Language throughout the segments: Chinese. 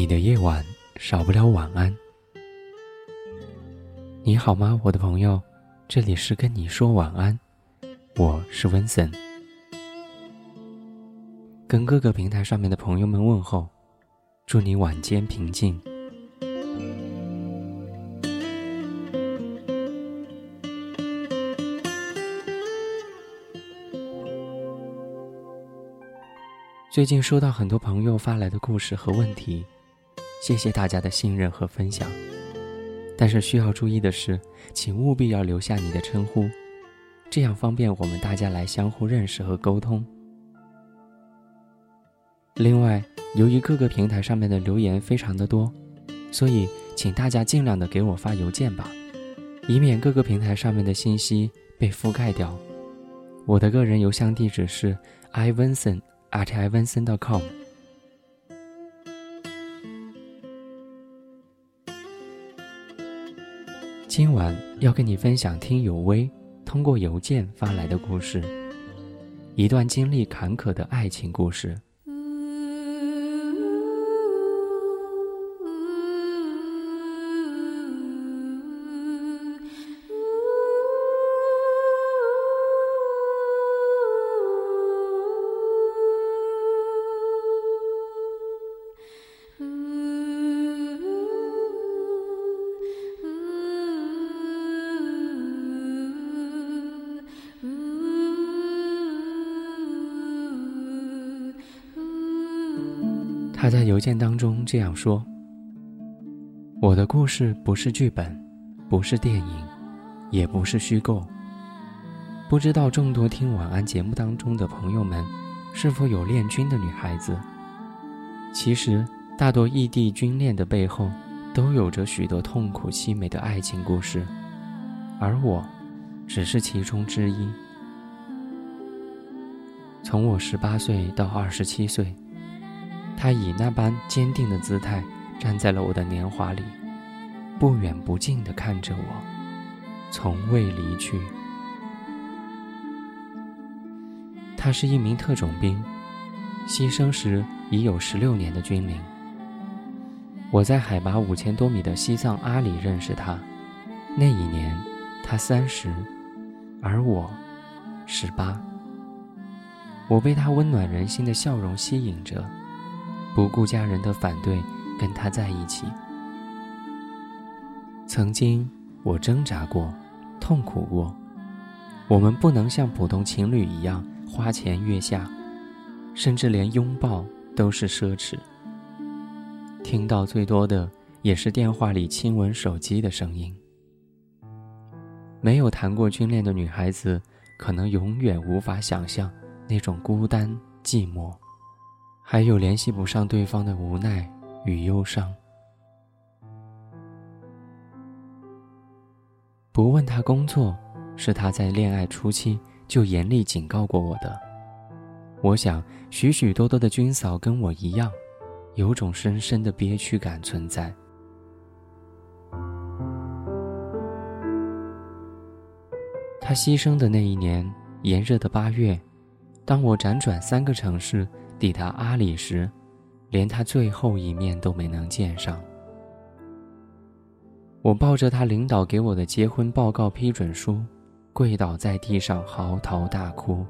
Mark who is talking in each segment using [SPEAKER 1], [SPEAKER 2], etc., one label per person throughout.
[SPEAKER 1] 你的夜晚少不了晚安。你好吗，我的朋友？这里是跟你说晚安，我是温森。跟各个平台上面的朋友们问候，祝你晚间平静。最近收到很多朋友发来的故事和问题。谢谢大家的信任和分享，但是需要注意的是，请务必要留下你的称呼，这样方便我们大家来相互认识和沟通。另外，由于各个平台上面的留言非常的多，所以请大家尽量的给我发邮件吧，以免各个平台上面的信息被覆盖掉。我的个人邮箱地址是 ivenson at ivenson.com 今晚要跟你分享听友微通过邮件发来的故事，一段经历坎坷的爱情故事。他在邮件当中这样说：“我的故事不是剧本，不是电影，也不是虚构。不知道众多听晚安节目当中的朋友们，是否有恋军的女孩子？其实，大多异地军恋的背后，都有着许多痛苦凄美的爱情故事，而我，只是其中之一。从我十八岁到二十七岁。”他以那般坚定的姿态站在了我的年华里，不远不近地看着我，从未离去。他是一名特种兵，牺牲时已有十六年的军龄。我在海拔五千多米的西藏阿里认识他，那一年他三十，而我十八。我被他温暖人心的笑容吸引着。不顾家人的反对，跟他在一起。曾经我挣扎过，痛苦过。我们不能像普通情侣一样花前月下，甚至连拥抱都是奢侈。听到最多的也是电话里亲吻手机的声音。没有谈过军恋的女孩子，可能永远无法想象那种孤单寂寞。还有联系不上对方的无奈与忧伤。不问他工作，是他在恋爱初期就严厉警告过我的。我想，许许多多的军嫂跟我一样，有种深深的憋屈感存在。他牺牲的那一年，炎热的八月，当我辗转三个城市。抵达阿里时，连他最后一面都没能见上。我抱着他领导给我的结婚报告批准书，跪倒在地上嚎啕大哭。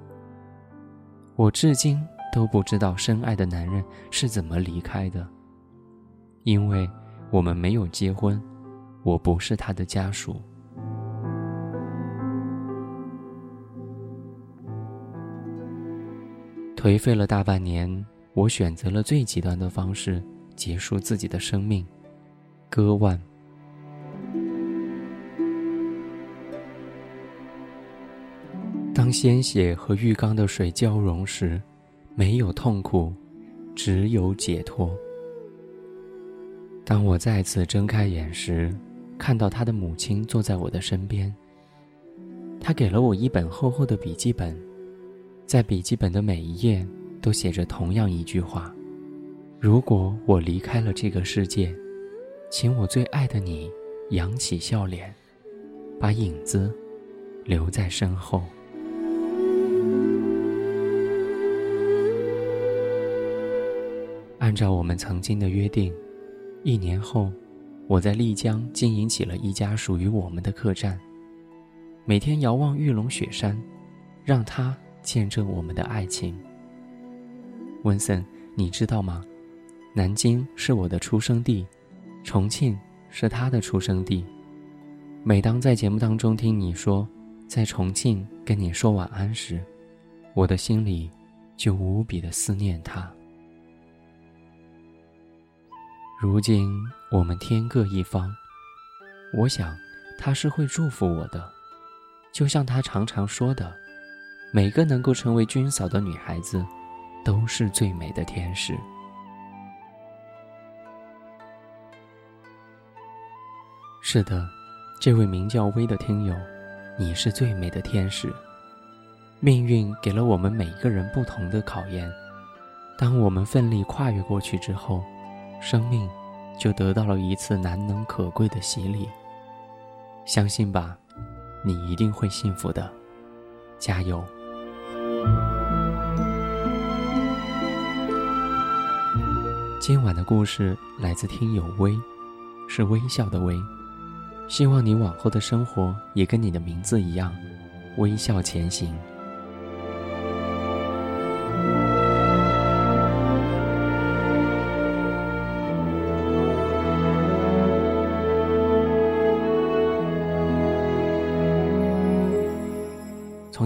[SPEAKER 1] 我至今都不知道深爱的男人是怎么离开的，因为我们没有结婚，我不是他的家属。颓废了大半年，我选择了最极端的方式结束自己的生命——割腕。当鲜血和浴缸的水交融时，没有痛苦，只有解脱。当我再次睁开眼时，看到他的母亲坐在我的身边。他给了我一本厚厚的笔记本，在笔记本的每一页都写着同样一句话：“如果我离开了这个世界，请我最爱的你扬起笑脸，把影子留在身后。”按照我们曾经的约定。一年后，我在丽江经营起了一家属于我们的客栈。每天遥望玉龙雪山，让它见证我们的爱情。温森，你知道吗？南京是我的出生地，重庆是他的出生地。每当在节目当中听你说在重庆跟你说晚安时，我的心里就无比的思念他。如今我们天各一方，我想他是会祝福我的，就像他常常说的：“每个能够成为军嫂的女孩子，都是最美的天使。”是的，这位名叫薇的听友，你是最美的天使。命运给了我们每一个人不同的考验，当我们奋力跨越过去之后。生命就得到了一次难能可贵的洗礼。相信吧，你一定会幸福的，加油！今晚的故事来自听友微，是微笑的微。希望你往后的生活也跟你的名字一样，微笑前行。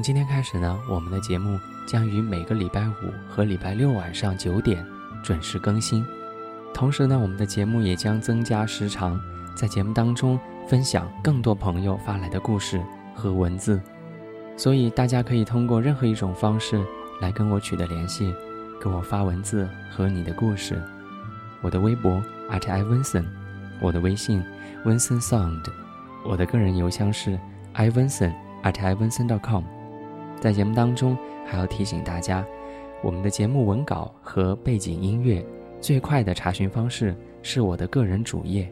[SPEAKER 1] 今天开始呢，我们的节目将于每个礼拜五和礼拜六晚上九点准时更新。同时呢，我们的节目也将增加时长，在节目当中分享更多朋友发来的故事和文字。所以大家可以通过任何一种方式来跟我取得联系，给我发文字和你的故事。我的微博 at i v i n s o n 我的微信 vincent sound，我的个人邮箱是 ivinson at ivinson.com 在节目当中，还要提醒大家，我们的节目文稿和背景音乐最快的查询方式是我的个人主页，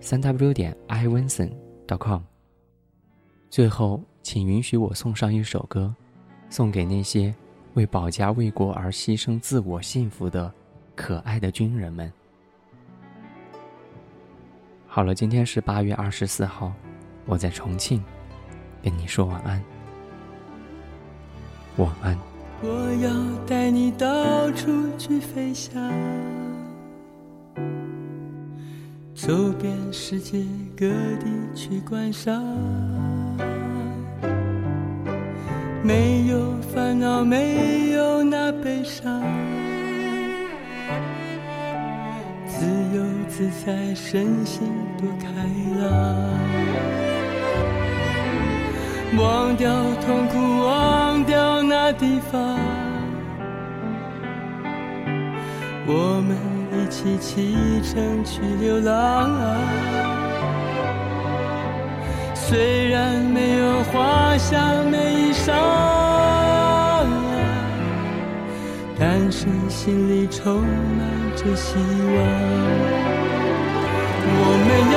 [SPEAKER 1] 三 w 点 i w i n s o n dot com。最后，请允许我送上一首歌，送给那些为保家卫国而牺牲自我幸福的可爱的军人们。好了，今天是八月二十四号，我在重庆，跟你说晚安。晚安。
[SPEAKER 2] 我要带你到处去飞翔，走遍世界各地去观赏，没有烦恼，没有那悲伤，自由自在，身心多开朗。忘掉痛苦，忘掉地方，我们一起启程去流浪。虽然没有花香美衣裳，但是心里充满着希望。我们要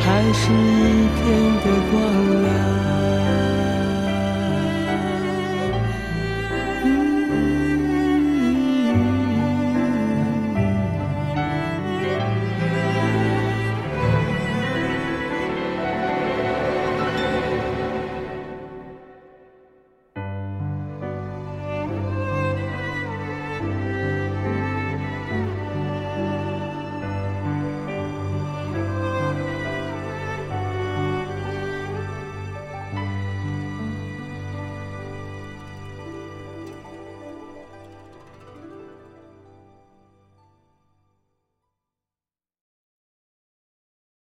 [SPEAKER 2] 还是一片的光亮。